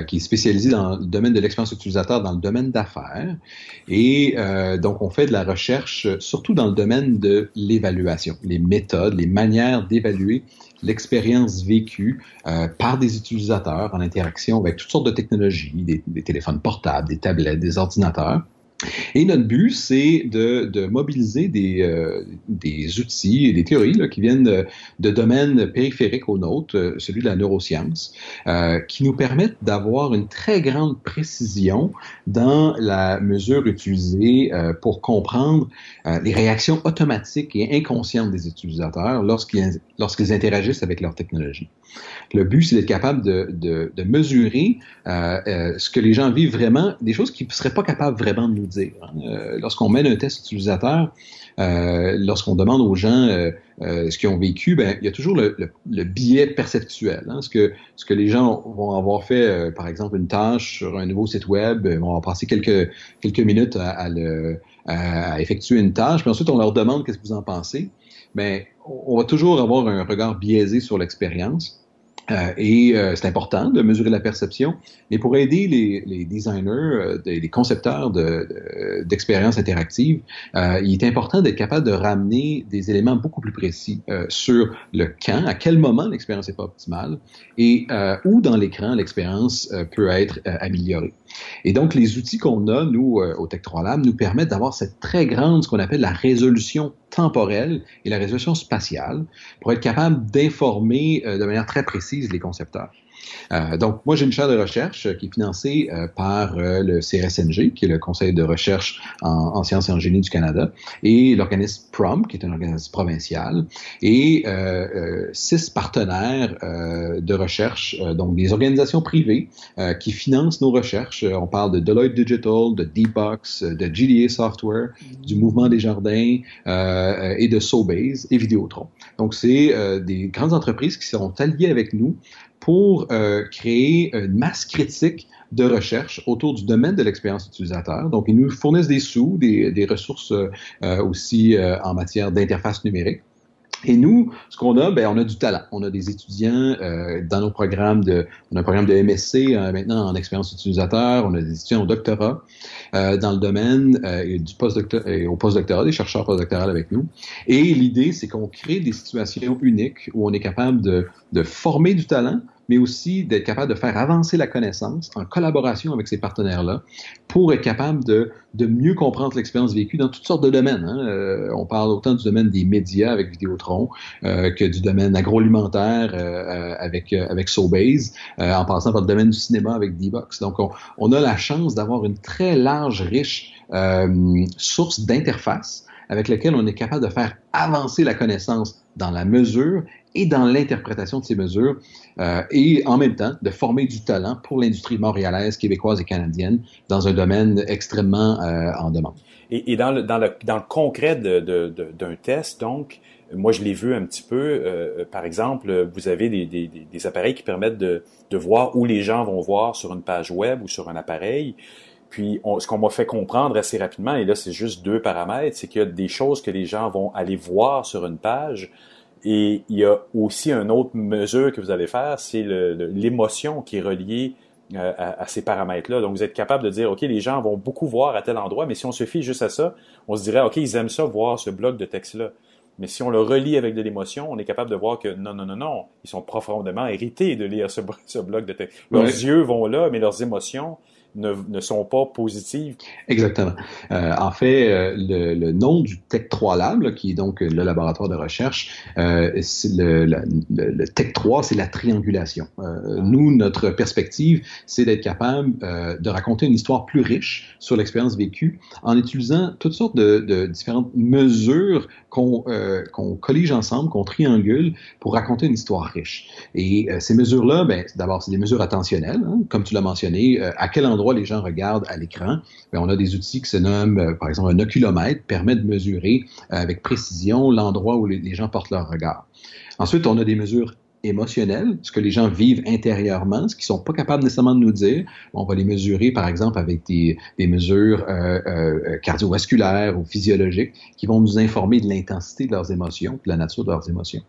qui est spécialisée dans le domaine de l'expérience utilisateur dans le domaine d'affaires. Et donc, on fait de la recherche surtout dans le domaine de l'évaluation, les méthodes, les manières d'évaluer l'expérience vécue euh, par des utilisateurs en interaction avec toutes sortes de technologies, des, des téléphones portables, des tablettes, des ordinateurs. Et notre but, c'est de, de, mobiliser des, euh, des, outils et des théories là, qui viennent de, domaines périphériques au nôtre, euh, celui de la neuroscience, euh, qui nous permettent d'avoir une très grande précision dans la mesure utilisée euh, pour comprendre euh, les réactions automatiques et inconscientes des utilisateurs lorsqu'ils lorsqu'ils interagissent avec leur technologie. Le but, c'est d'être capable de, de, mesurer ce que les gens vivent vraiment, des choses qu'ils ne seraient pas capables vraiment de nous Euh, lorsqu'on mène un test utilisateur, euh, lorsqu'on demande aux gens euh, ce qu'ils ont vécu, ben, il y a toujours le, biais perceptuel. Hein. Ce, que, ce que les gens vont avoir fait, par exemple, une tâche sur un nouveau site web, vont passé quelques, quelques minutes à, à, effectuer une tâche, puis ensuite on leur demande qu'est-ce que vous en pensez. Ben, on va toujours avoir un regard biaisé sur l'expérience. Euh, et euh, c'est important de mesurer la perception, mais pour aider les, les designers, euh, les concepteurs d'expériences de, interactives, il est important d'être capable de ramener des éléments beaucoup plus précis sur le quand, à quel moment l'expérience n'est pas optimale, et où dans l'écran l'expérience peut être améliorée. Et donc, les outils qu'on a, nous, au Tech 3 Lab, nous permettent d'avoir cette très grande, ce qu'on appelle la résolution temporelle et la résolution spatiale pour être capable d'informer de manière très précise les concepteurs. Euh, donc, moi, j'ai une chaire de recherche qui est financée euh, par euh, le CRSNG, qui est le Conseil de recherche en, en, sciences et en génie du Canada, et l'organisme PROM, qui est un organisme provincial, et six partenaires de recherche, donc des organisations privées qui financent nos recherches. On parle de Deloitte Digital, de D-Box, de GDA Software, du Mouvement des Jardins et de Sobase et Vidéotron. Donc, c'est des grandes entreprises qui seront alliées avec nous pour euh, créer une masse critique de recherche autour du domaine de l'expérience utilisateur. Donc, ils nous fournissent des sous, des, ressources euh, aussi euh, en matière d'interface numérique. Et nous, ce qu'on a, ben, on a du talent. On a des étudiants euh, dans nos programmes de, on a un programme de MSC euh, maintenant en expérience utilisateur. On a des étudiants au doctorat euh, dans le domaine et du post-doctorat, au post-doctorat, des chercheurs postdoctoraux avec nous. Et l'idée, c'est qu'on crée des situations uniques où on est capable de, de former du talent, mais aussi d'être capable de faire avancer la connaissance en collaboration avec ces partenaires-là pour être capable de, de mieux comprendre l'expérience vécue dans toutes sortes de domaines. Hein. Euh, on parle autant du domaine des médias avec Vidéotron euh, que du domaine agroalimentaire euh, avec, avec Sobase, en passant par le domaine du cinéma avec D-Box. Donc, on, on, a la chance d'avoir une très large, riche source d'interface avec laquelle on est capable de faire avancer la connaissance dans la mesure et dans l'interprétation de ces mesures, euh, et en même temps de former du talent pour l'industrie montréalaise, québécoise et canadienne dans un domaine extrêmement euh, en demande. Et, et, dans, le, dans, le, dans le concret d'un de, de, de, test, donc, moi je l'ai vu un petit peu, euh, par exemple, vous avez des, des, des, appareils qui permettent de voir où les gens vont voir sur une page web ou sur un appareil. Puis, on, ce qu'on m'a fait comprendre assez rapidement, et là, c'est juste deux paramètres, c'est qu'il y a des choses que les gens vont aller voir sur une page. Et il y a aussi une autre mesure que vous allez faire, c'est l'émotion qui est reliée euh, à, à, ces paramètres-là. Donc, vous êtes capable de dire, OK, les gens vont beaucoup voir à tel endroit, mais si on se fie juste à ça, on se dirait, OK, ils aiment ça, voir ce bloc de texte-là. Mais si on le relie avec de l'émotion, on est capable de voir que non, non, non, non, ils sont profondément irrités de lire ce, [LAUGHS] ce bloc de texte. Leurs yeux vont là, mais leurs émotions, ne, sont pas positives. Exactement. Euh, en fait, euh, le, nom du Tech 3 Lab, qui est donc le laboratoire de recherche, euh, le, Tech 3, c'est la triangulation. Euh, nous, notre perspective, c'est d'être capable euh, de raconter une histoire plus riche sur l'expérience vécue en utilisant toutes sortes de, différentes mesures qu'on euh, qu'on collige ensemble, qu'on triangule pour raconter une histoire riche. Et ces mesures-là, ben, d'abord, c'est des mesures attentionnelles, hein, comme tu l'as mentionné, à quel endroit les gens regardent à l'écran, ben, on a des outils qui se nomment, euh, par exemple, un oculomètre, permet de mesurer euh, avec précision l'endroit où les, gens portent leur regard. Ensuite, on a des mesures émotionnel, ce que les gens vivent intérieurement, ce qu'ils sont pas capables nécessairement de nous dire. On va les mesurer, par exemple, avec des, des mesures euh, euh, cardiovasculaires ou physiologiques qui vont nous informer de l'intensité de leurs émotions, de la nature de leurs émotions.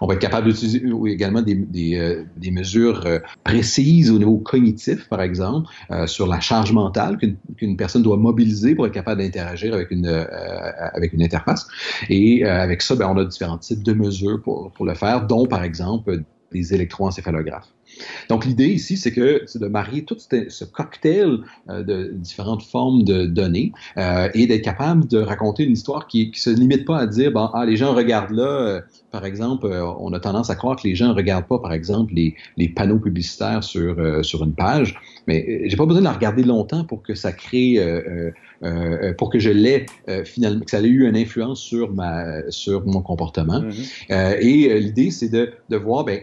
On va être capable d'utiliser également des, des, euh, des mesures euh, précises au niveau cognitif, par exemple, euh, sur la charge mentale qu'une personne doit mobiliser pour être capable d'interagir avec une, avec une interface. Et avec ça, ben, on a différents types de mesures pour, pour le faire, dont, par exemple, des électroencéphalographes. Donc, l'idée ici, c'est que c'est de marier tout ce cocktail euh, de différentes formes de données euh, et d'être capable de raconter une histoire qui ne se limite pas à dire, bon, ah, les gens regardent là, euh, par exemple, on a tendance à croire que les gens ne regardent pas, par exemple, les, les panneaux publicitaires sur, sur une page, mais j'ai pas besoin de la regarder longtemps pour que ça crée, pour que je l'ai finalement, que ça ait eu une influence sur, ma, sur mon comportement. Mm-hmm. et l'idée, c'est de, de voir, ben,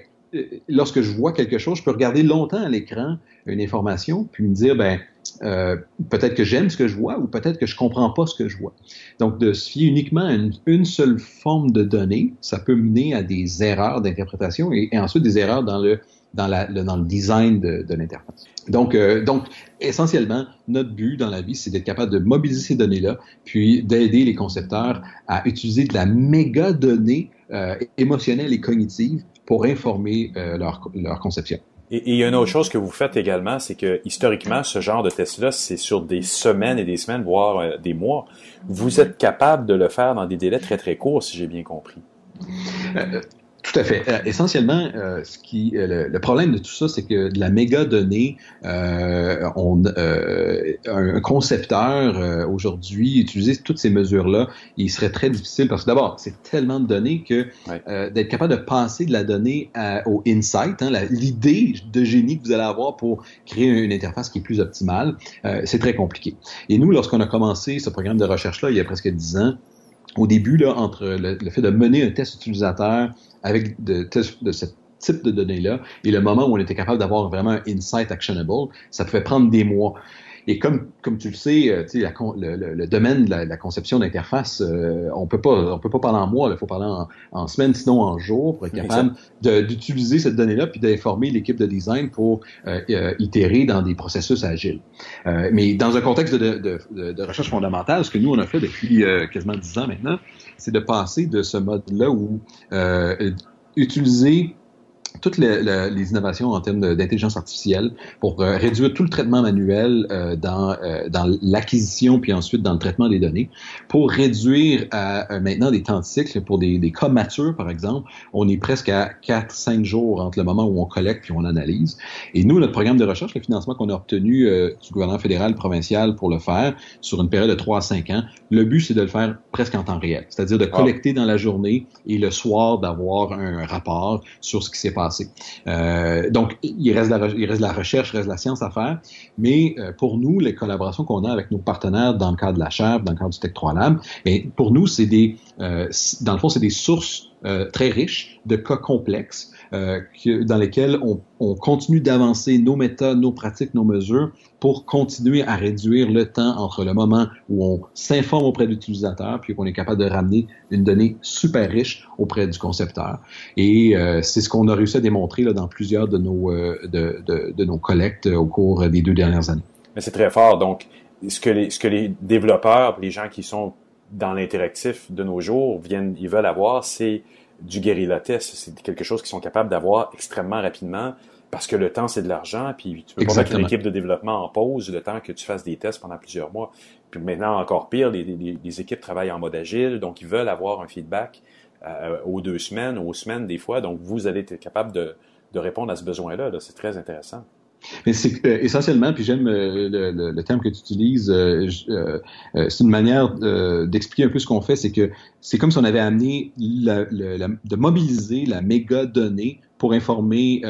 lorsque je vois quelque chose, je peux regarder longtemps à l'écran une information, puis me dire, ben, euh, peut-être que j'aime ce que je vois ou peut-être que je comprends pas ce que je vois. Donc, de se fier uniquement à une, seule forme de données, ça peut mener à des erreurs d'interprétation et, ensuite des erreurs dans le, dans, le, dans le design de, de l'interface. Donc, euh, donc, essentiellement, notre but dans la vie, c'est d'être capable de mobiliser ces données-là, puis d'aider les concepteurs à utiliser de la méga donnée euh, émotionnelle et cognitive pour informer euh, leur, leur, conception. Et, il y a une autre chose que vous faites également, c'est que historiquement, ce genre de test-là, c'est sur des semaines et des semaines, voire euh, des mois. Vous êtes capable de le faire dans des délais très très courts, si j'ai bien compris. Euh, tout à fait. Euh, essentiellement, euh, ce qui, euh, le, problème de tout ça, c'est que de la méga donnée, on, un concepteur aujourd'hui utiliser toutes ces mesures-là, il serait très difficile parce que d'abord, c'est tellement de données que d'être capable de passer de la donnée au insight, hein, l'idée de génie que vous allez avoir pour créer une interface qui est plus optimale, c'est très compliqué. Et nous, lorsqu'on a commencé ce programme de recherche-là il y a presque dix ans, au début, là, entre le, fait de mener un test utilisateur avec de, de ce type de données-là et le moment où on était capable d'avoir vraiment un insight actionable, ça pouvait prendre des mois. Et comme, comme tu le sais, euh, la, le, le, domaine de la, conception d'interface, euh, on peut pas on peut pas parler en mois, il faut parler en, en semaines, sinon en jours, pour être capable d'utiliser cette donnée-là puis d'informer l'équipe de design pour euh, itérer dans des processus agiles. mais dans un contexte de, de, de, de, recherche fondamentale, ce que nous on a fait depuis quasiment dix ans maintenant, c'est de passer de ce mode-là où utiliser toutes les, les, innovations en termes d'intelligence artificielle pour euh, réduire tout le traitement manuel euh, dans, euh, dans l'acquisition puis ensuite dans le traitement des données, pour réduire à, maintenant des temps de cycle pour des, des cas matures, par exemple, on est presque à 4-5 jours entre le moment où on collecte puis on analyse. Et nous, notre programme de recherche, le financement qu'on a obtenu du gouvernement fédéral, provincial pour le faire sur une période de 3 à 5 ans, le but, c'est de le faire presque en temps réel, c'est-à-dire de collecter dans la journée et le soir d'avoir un rapport sur ce qui s'est passé euh, donc, il reste, la, il reste la recherche, il reste la science à faire, mais euh, pour nous, les collaborations qu'on a avec nos partenaires dans le cadre de la chaire, dans le cadre du Tech 3 Lab, pour nous, c'est des, euh, dans le fond, c'est des sources très riches de cas complexes dans lesquels on, on continue d'avancer nos méthodes, nos pratiques, nos mesures pour continuer à réduire le temps entre le moment où on s'informe auprès de l'utilisateur puis qu'on est capable de ramener une donnée super riche auprès du concepteur. Et euh, c'est ce qu'on a réussi à démontrer là, dans plusieurs de nos, euh, de, de, de, nos collectes au cours des deux dernières années. Mais c'est très fort. Donc, ce que les, ce que les développeurs, les gens qui sont dans l'interactif de nos jours viennent, ils veulent avoir, c'est du guérilla test. C'est quelque chose qu'ils sont capables d'avoir extrêmement rapidement parce que le temps, c'est de l'argent, puis tu peux pas mettre une équipe de développement en pause le temps que tu fasses des tests pendant plusieurs mois. Puis maintenant, encore pire, les, les, équipes travaillent en mode agile, donc ils veulent avoir un feedback euh, aux deux semaines, aux semaines des fois. Donc, vous allez être capable de, de répondre à ce besoin-là. -là, c'est très intéressant. Mais c'est euh, essentiellement, puis j'aime euh, le, terme que tu utilises, euh, c'est une manière d'expliquer un peu ce qu'on fait, c'est que c'est comme si on avait amené de mobiliser la méga donnée pour informer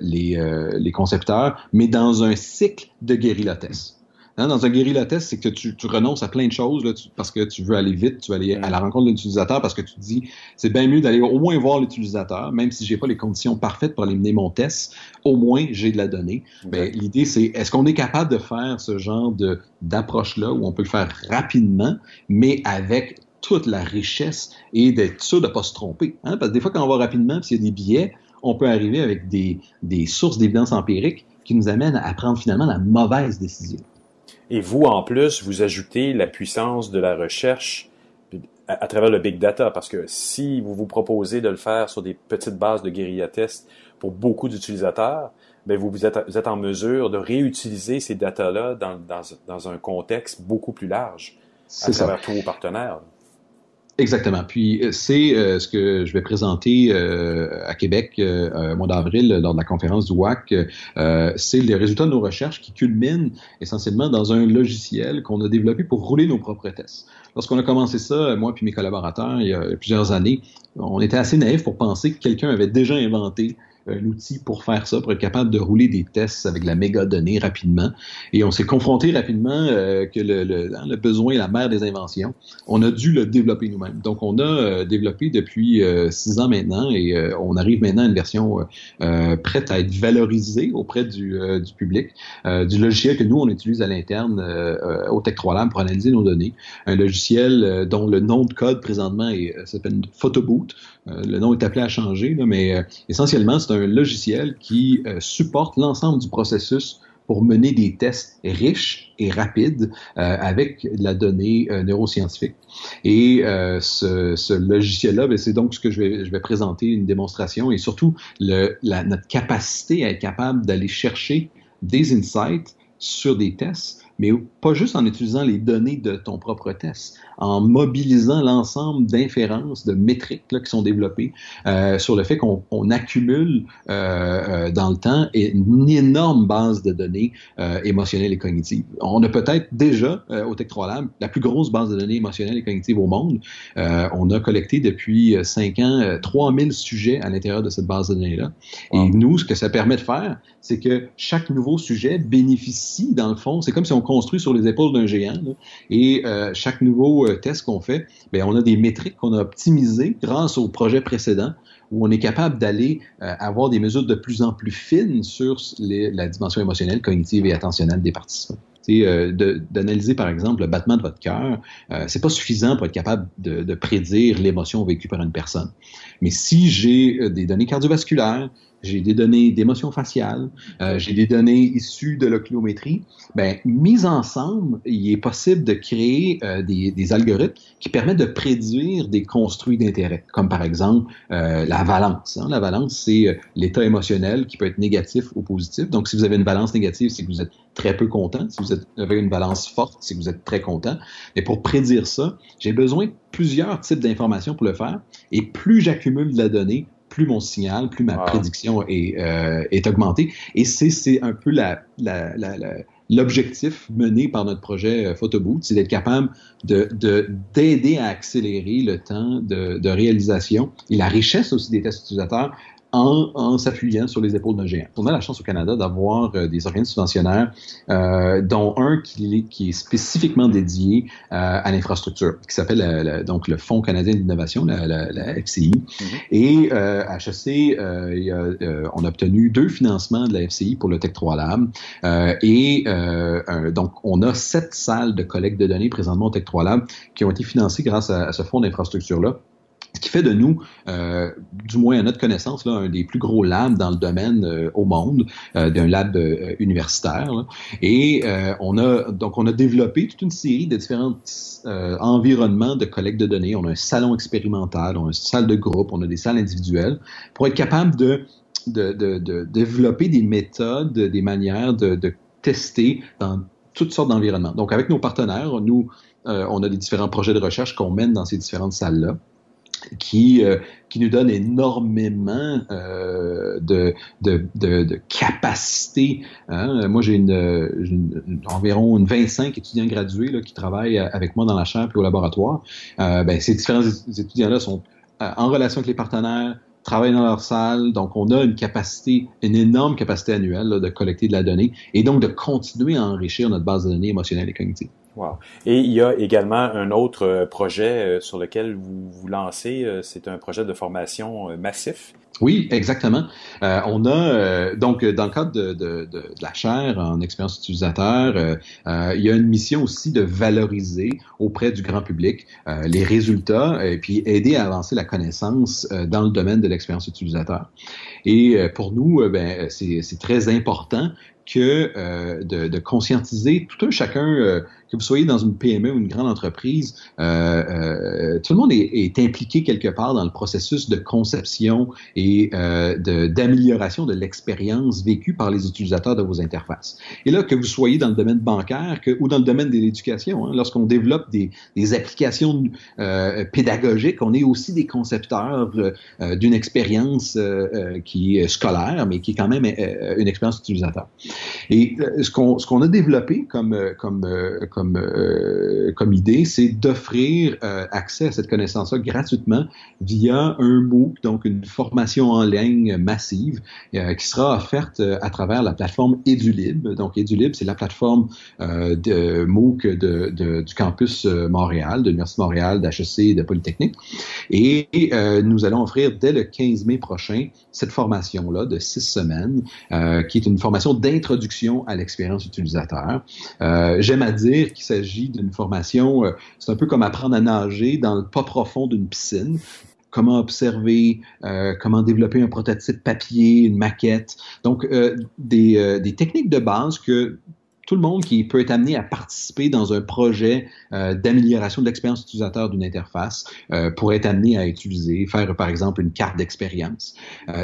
les, les concepteurs, mais dans un cycle de guérilla test. Hein, dans un guérilla test, c'est que tu, tu, renonces à plein de choses là, parce que tu veux aller vite, tu veux aller à la rencontre de l'utilisateur parce que tu te dis c'est bien mieux d'aller au moins voir l'utilisateur, même si j'ai pas les conditions parfaites pour aller mener mon test, au moins j'ai de la donnée. L'idée c'est est-ce qu'on est capable de faire ce genre de d'approche là où on peut le faire rapidement, mais avec toute la richesse et d'être sûr de pas se tromper. Hein? Parce que des fois quand on va rapidement, s'il y a des billets, on peut arriver avec des, des sources d'évidence empirique qui nous amènent à prendre finalement la mauvaise décision. Et vous, en plus, vous ajoutez la puissance de la recherche à, travers le big data, parce que si vous vous proposez de le faire sur des petites bases de guérilla tests pour beaucoup d'utilisateurs, ben vous, vous, êtes, vous êtes en mesure de réutiliser ces data-là dans, dans, dans, un contexte beaucoup plus large à travers tous vos partenaires. Exactement. Puis euh, c'est euh, ce que je vais présenter euh, à Québec au mois d'avril lors de la conférence du WAC. c'est les résultats de nos recherches qui culminent essentiellement dans un logiciel qu'on a développé pour rouler nos propres tests. Lorsqu'on a commencé ça, moi puis mes collaborateurs, il y a plusieurs années, on était assez naïfs pour penser que quelqu'un avait déjà inventé l'outil pour faire ça, pour être capable de rouler des tests avec la méga donnée rapidement. Et on s'est confronté rapidement euh, que le, hein, le, besoin est la mère des inventions. On a dû le développer nous-mêmes. Donc, on a euh, développé depuis euh, six ans maintenant et on arrive maintenant à une version prête à être valorisée auprès du, du public, du logiciel que nous, on utilise à l'interne au Tech 3 Lab pour analyser nos données. Un logiciel dont le nom de code présentement s'appelle Photoboot. le nom est appelé à changer, mais essentiellement, c'est un un logiciel qui euh, supporte l'ensemble du processus pour mener des tests riches et rapides euh, avec la donnée euh, neuroscientifique. Et ce, logiciel-là, ben, c'est donc ce que je vais, présenter, une démonstration et surtout notre capacité à être capable d'aller chercher des insights sur des tests, mais pas juste en utilisant les données de ton propre test, en mobilisant l'ensemble d'inférences, de métriques là, qui sont développées euh, sur le fait qu'on accumule euh, euh, dans le temps une énorme base de données euh, émotionnelles et cognitives. On a peut-être déjà euh, au Tech 3 Lab la plus grosse base de données émotionnelles et cognitives au monde. on a collecté depuis cinq ans 3000 sujets à l'intérieur de cette base de données-là. Et nous, ce que ça permet de faire, c'est que chaque nouveau sujet bénéficie, dans le fond, c'est comme si on construit sur les épaules d'un géant, et chaque nouveau euh, tests qu'on fait, bien, on a des métriques qu'on a optimisées grâce au projet précédent où on est capable d'aller euh, avoir des mesures de plus en plus fines sur la dimension émotionnelle, cognitive et attentionnelle des participants. Euh, d'analyser par exemple le battement de votre cœur, euh, c'est pas suffisant pour être capable de, prédire l'émotion vécue par une personne. Mais si j'ai euh, des données cardiovasculaires, j'ai des données d'émotion faciale, euh, j'ai des données issues de l'oculométrie. Ben, mises ensemble, il est possible de créer euh, des, des, algorithmes qui permettent de prédire des construits d'intérêt, comme par exemple euh, la valence. Hein. La valence, c'est euh, l'état émotionnel qui peut être négatif ou positif. Donc, si vous avez une balance négative, c'est que vous êtes très peu content. Si vous avez une balance forte, c'est que vous êtes très content. Mais pour prédire ça, j'ai besoin de plusieurs types d'informations pour le faire. Et plus j'accumule de la donnée, plus mon signal, plus ma prédiction est, euh, est augmentée. Et c'est un peu la, la, la, l'objectif mené par notre projet euh, Photoboot, c'est d'être capable de, d'aider à accélérer le temps de, de, réalisation et la richesse aussi des tests utilisateurs en, en s'appuyant sur les épaules d'un géant. On a la chance au Canada d'avoir euh, des organismes subventionnaires, euh, dont un qui, qui, est spécifiquement dédié euh, à l'infrastructure, qui s'appelle donc le Fonds canadien d'innovation, la, la, la, FCI. Mm-hmm. Et euh, à HEC, euh, on a obtenu deux financements de la FCI pour le Tech 3 Lab. et donc, on a sept salles de collecte de données présentement au Tech 3 Lab qui ont été financées grâce à, à ce fonds d'infrastructure-là. Ce qui fait de nous, euh, du moins à notre connaissance, un des plus gros labs dans le domaine euh, au monde, euh, d'un lab universitaire. Et on a donc on a développé toute une série de différents environnements de collecte de données. On a un salon expérimental, on a une salle de groupe, on a des salles individuelles pour être capable de, développer des méthodes, des manières de tester dans toutes sortes d'environnements. Donc avec nos partenaires, nous on a des différents projets de recherche qu'on mène dans ces différentes salles-là qui, euh, qui nous donne énormément euh, de, de. Hein. Moi, j'ai une, environ une 25 étudiants gradués qui travaillent avec moi dans la chaire et au laboratoire. Euh, ben, ces différents étudiants-là sont euh, en relation avec les partenaires, travaillent dans leur salle. Donc, on a une capacité, une énorme capacité annuelle de collecter de la donnée et donc de continuer à enrichir notre base de données émotionnelle et cognitive. Wow. Et il y a également un autre projet sur lequel vous vous lancez. C'est un projet de formation massif? Oui, exactement. Euh, on a euh, donc dans le cadre de, de, de, la chaire en expérience utilisateur, euh, euh, il y a une mission aussi de valoriser auprès du grand public les résultats et puis aider à avancer la connaissance dans le domaine de l'expérience utilisateur. Et pour nous, ben, c'est très important que de, de, conscientiser tout un chacun que vous soyez dans une PME ou une grande entreprise, euh, euh, tout le monde est, est, impliqué quelque part dans le processus de conception et euh, d'amélioration de, l'expérience vécue par les utilisateurs de vos interfaces. Et là, que vous soyez dans le domaine bancaire que, ou dans le domaine de l'éducation, hein, lorsqu'on développe des, des applications euh, pédagogiques, on est aussi des concepteurs euh, d'une expérience qui est scolaire, mais qui est quand même une expérience utilisateur. Et ce qu'on qu'on a développé comme comme comme, euh, comme idée, c'est d'offrir euh, accès à cette connaissance-là gratuitement via un MOOC, donc une formation en ligne massive euh, qui sera offerte à travers la plateforme EduLib. Donc EduLib, c'est la plateforme de MOOC du campus Montréal, de l'Université de Montréal, d'HEC et de Polytechnique. Et nous allons offrir dès le 15 mai prochain cette formation-là de six semaines, qui est une formation d'introduction à l'expérience utilisateur. J'aime à dire qu'il s'agit d'une formation, euh, c'est un peu comme apprendre à nager dans le pas profond d'une piscine comment observer, euh, comment développer un prototype papier, une maquette. Donc, euh, des, des, techniques de base que tout le monde qui peut être amené à participer dans un projet d'amélioration de l'expérience utilisateur d'une interface pourrait être amené à utiliser, faire par exemple une carte d'expérience.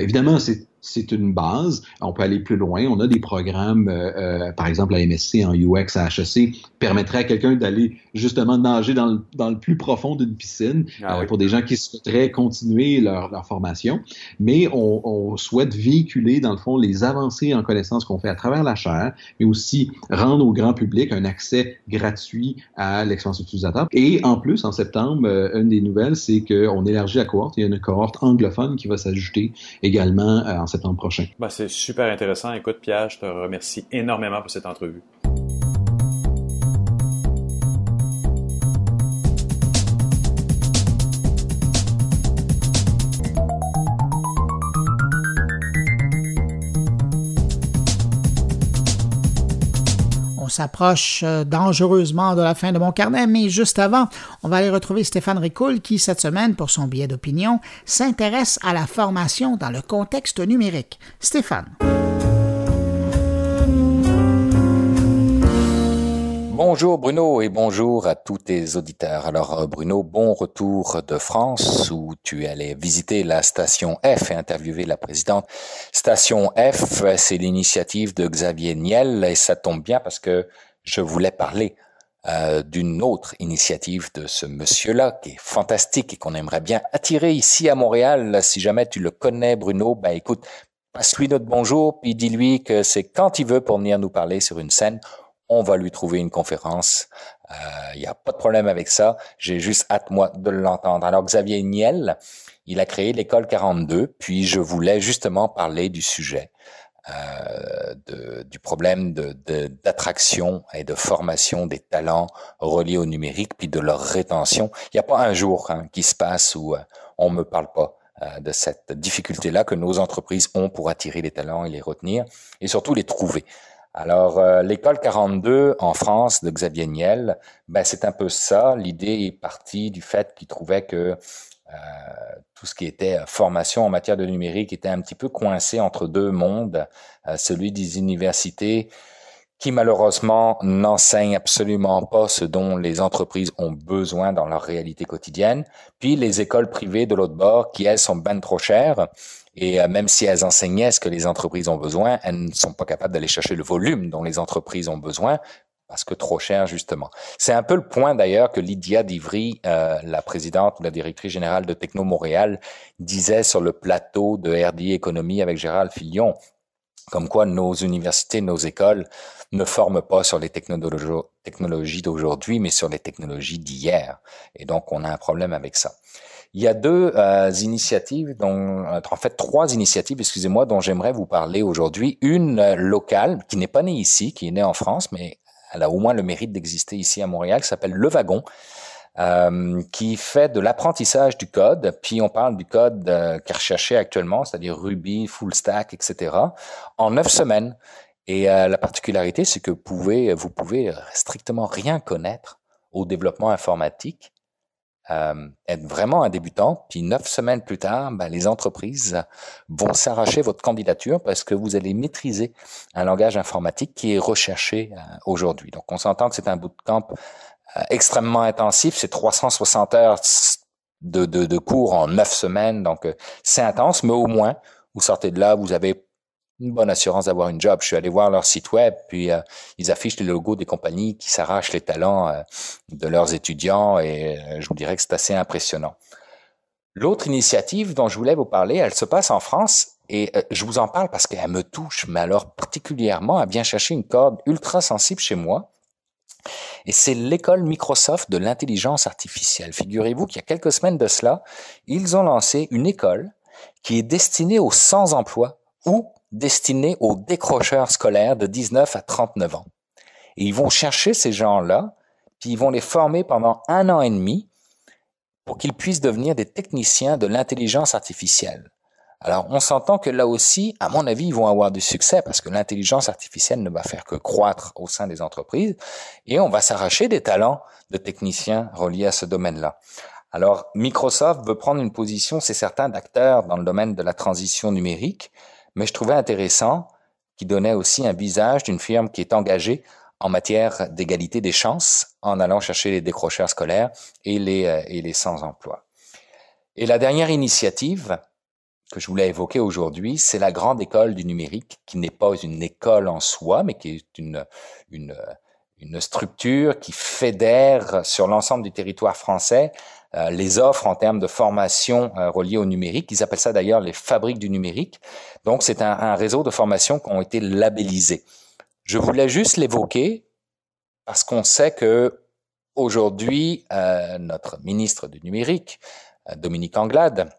évidemment, c'est c'est une base. On peut aller plus loin. On a des programmes, euh, euh, par exemple, la MSC en UX à HEC permettrait à quelqu'un d'aller justement nager dans le, dans le plus profond d'une piscine ah euh, pour des gens qui souhaiteraient continuer leur, leur formation. Mais on, on, souhaite véhiculer, dans le fond, les avancées en connaissances qu'on fait à travers la chaire, mais aussi rendre au grand public un accès gratuit à l'expérience utilisateur. Et en plus, en septembre, une des nouvelles, c'est qu'on élargit la cohorte. Il y a une cohorte anglophone qui va s'ajouter également en prochain. Ben, c'est super intéressant. Écoute, Pierre, je te remercie énormément pour cette entrevue. S'approche euh, dangereusement de la fin de mon carnet, mais juste avant, on va aller retrouver Stéphane Ricoul qui, cette semaine, pour son billet d'opinion, s'intéresse à la formation dans le contexte numérique. Stéphane. Bonjour Bruno et bonjour à tous tes auditeurs. Alors euh, Bruno, bon retour de France où tu allais visiter la station F et interviewer la présidente. Station F, c'est l'initiative de Xavier Niel et ça tombe bien parce que je voulais parler euh, d'une autre initiative de ce monsieur-là qui est fantastique et qu'on aimerait bien attirer ici à Montréal. Si jamais tu le connais Bruno, ben écoute, passe-lui notre bonjour puis dis-lui que c'est quand il veut pour venir nous parler sur une scène on va lui trouver une conférence. Il euh, n'y a pas de problème avec ça. J'ai juste hâte, moi, de l'entendre. Alors, Xavier Niel, il a créé l'école 42, puis je voulais justement parler du sujet. Euh, de, du problème d'attraction de, et de formation des talents reliés au numérique, puis de leur rétention. Il n'y a pas un jour hein, qui se passe où euh, on me parle pas euh, de cette difficulté-là que nos entreprises ont pour attirer les talents et les retenir, et surtout les trouver. Alors, euh, l'école 42 en France de Xavier Niel, ben, c'est un peu ça. L'idée est partie du fait qu'il trouvait que euh, tout ce qui était formation en matière de numérique était un petit peu coincé entre deux mondes, euh, celui des universités qui malheureusement n'enseignent absolument pas ce dont les entreprises ont besoin dans leur réalité quotidienne, puis les écoles privées de l'autre bord qui, elles, sont ben trop chères et euh, même si elles enseignaient ce que les entreprises ont besoin, elles ne sont pas capables d'aller chercher le volume dont les entreprises ont besoin parce que trop cher, justement. C'est un peu le point d'ailleurs que Lydia Divry, euh, la présidente ou la directrice générale de Techno Montréal, disait sur le plateau de RD Économie avec Gérald Filion, comme quoi nos universités, nos écoles ne forment pas sur les technologies d'aujourd'hui, mais sur les technologies d'hier. Et donc, on a un problème avec ça. Il y a deux euh, initiatives, dont, euh, en fait trois initiatives, excusez-moi, dont j'aimerais vous parler aujourd'hui. Une euh, locale qui n'est pas née ici, qui est née en France, mais elle a au moins le mérite d'exister ici à Montréal, qui s'appelle Le Wagon. Euh, qui fait de l'apprentissage du code, puis on parle du code euh, qui est recherché actuellement, c'est-à-dire Ruby, Full Stack, etc., en neuf semaines. Et euh, la particularité, c'est que vous pouvez, vous pouvez strictement rien connaître au développement informatique, euh, être vraiment un débutant, puis neuf semaines plus tard, ben, les entreprises vont s'arracher votre candidature parce que vous allez maîtriser un langage informatique qui est recherché aujourd'hui. Donc, on s'entend que c'est un bootcamp euh, extrêmement intensif. C'est 360 heures de, cours en neuf semaines. Donc, euh, c'est intense, mais au moins, vous sortez de là, vous avez une bonne assurance d'avoir une job. Je suis allé voir leur site web, puis euh, ils affichent les logos des compagnies qui s'arrachent les talents de leurs étudiants et je vous dirais que c'est assez impressionnant. L'autre initiative dont je voulais vous parler, elle se passe en France et je vous en parle parce qu'elle me touche, mais alors particulièrement à bien chercher une corde ultra sensible chez moi. Et c'est l'école Microsoft de l'intelligence artificielle. Figurez-vous qu'il y a quelques semaines de cela, ils ont lancé une école qui est destinée aux sans-emploi ou destinée aux décrocheurs scolaires de 19 à 39 ans. Et ils vont chercher ces gens-là, puis ils vont les former pendant un an et demi pour qu'ils puissent devenir des techniciens de l'intelligence artificielle. Alors, on s'entend que là aussi, à mon avis, ils vont avoir du succès parce que l'intelligence artificielle ne va faire que croître au sein des entreprises et on va s'arracher des talents de techniciens reliés à ce domaine-là. Alors, Microsoft veut prendre une position, c'est certain, d'acteur dans le domaine de la transition numérique, mais je trouvais intéressant qu'il donnait aussi un visage d'une firme qui est engagée en matière d'égalité des chances en allant chercher les décrocheurs scolaires et les, euh, et les sans-emploi. Et la dernière initiative, que je voulais évoquer aujourd'hui, c'est la grande école du numérique, qui n'est pas une école en soi, mais qui est une, une, une structure qui fédère sur l'ensemble du territoire français euh, les offres en termes de formation euh, reliées au numérique. Ils appellent ça d'ailleurs les fabriques du numérique. Donc, c'est un, réseau de formations qui ont été labellisées. Je voulais juste l'évoquer parce qu'on sait que aujourd'hui, euh, notre ministre du numérique, euh, Dominique Anglade,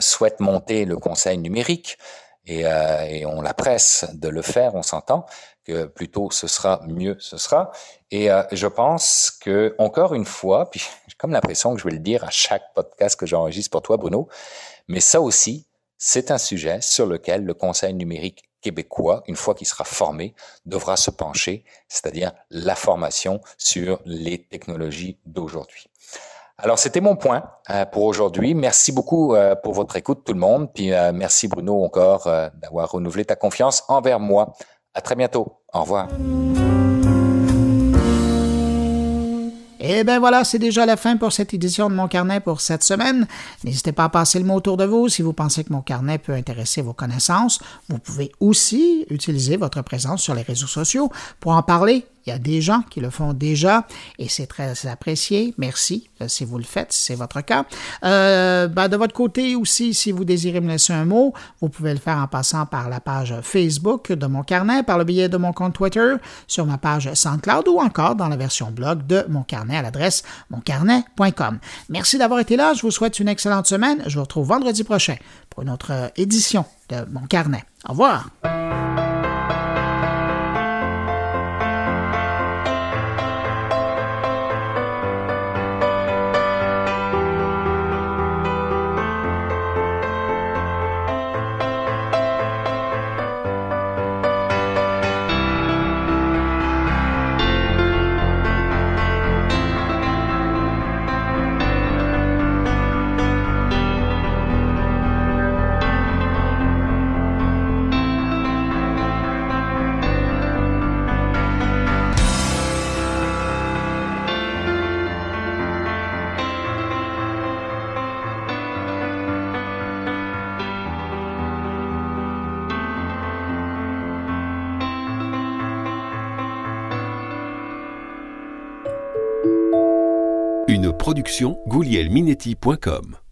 souhaite monter le conseil numérique et, et, on la presse de le faire, on s'entend que plutôt ce sera, mieux ce sera. Et euh, je pense que encore une fois, puis j'ai comme l'impression que je vais le dire à chaque podcast que j'enregistre pour toi, Bruno, mais ça aussi, c'est un sujet sur lequel le conseil numérique québécois, une fois qu'il sera formé, devra se pencher, c'est-à-dire la formation sur les technologies d'aujourd'hui. Alors, c'était mon point euh, pour aujourd'hui. Merci beaucoup euh, pour votre écoute, tout le monde. Puis, merci Bruno encore d'avoir renouvelé ta confiance envers moi. À très bientôt. Au revoir. Et bien voilà, c'est déjà la fin pour cette édition de Mon Carnet pour cette semaine. N'hésitez pas à passer le mot autour de vous si vous pensez que Mon Carnet peut intéresser vos connaissances. Vous pouvez aussi utiliser votre présence sur les réseaux sociaux pour en parler il y a des gens qui le font déjà et c'est très apprécié. Merci euh, si vous le faites, si c'est votre cas. Euh, ben de votre côté aussi, si vous désirez me laisser un mot, vous pouvez le faire en passant par la page Facebook de mon carnet, par le biais de mon compte Twitter, sur ma page SoundCloud ou encore dans la version blog de mon carnet à l'adresse moncarnet.com. Merci d'avoir été là. Je vous souhaite une excellente semaine. Je vous retrouve vendredi prochain pour une autre édition de mon carnet. Au revoir. goulielminetti.com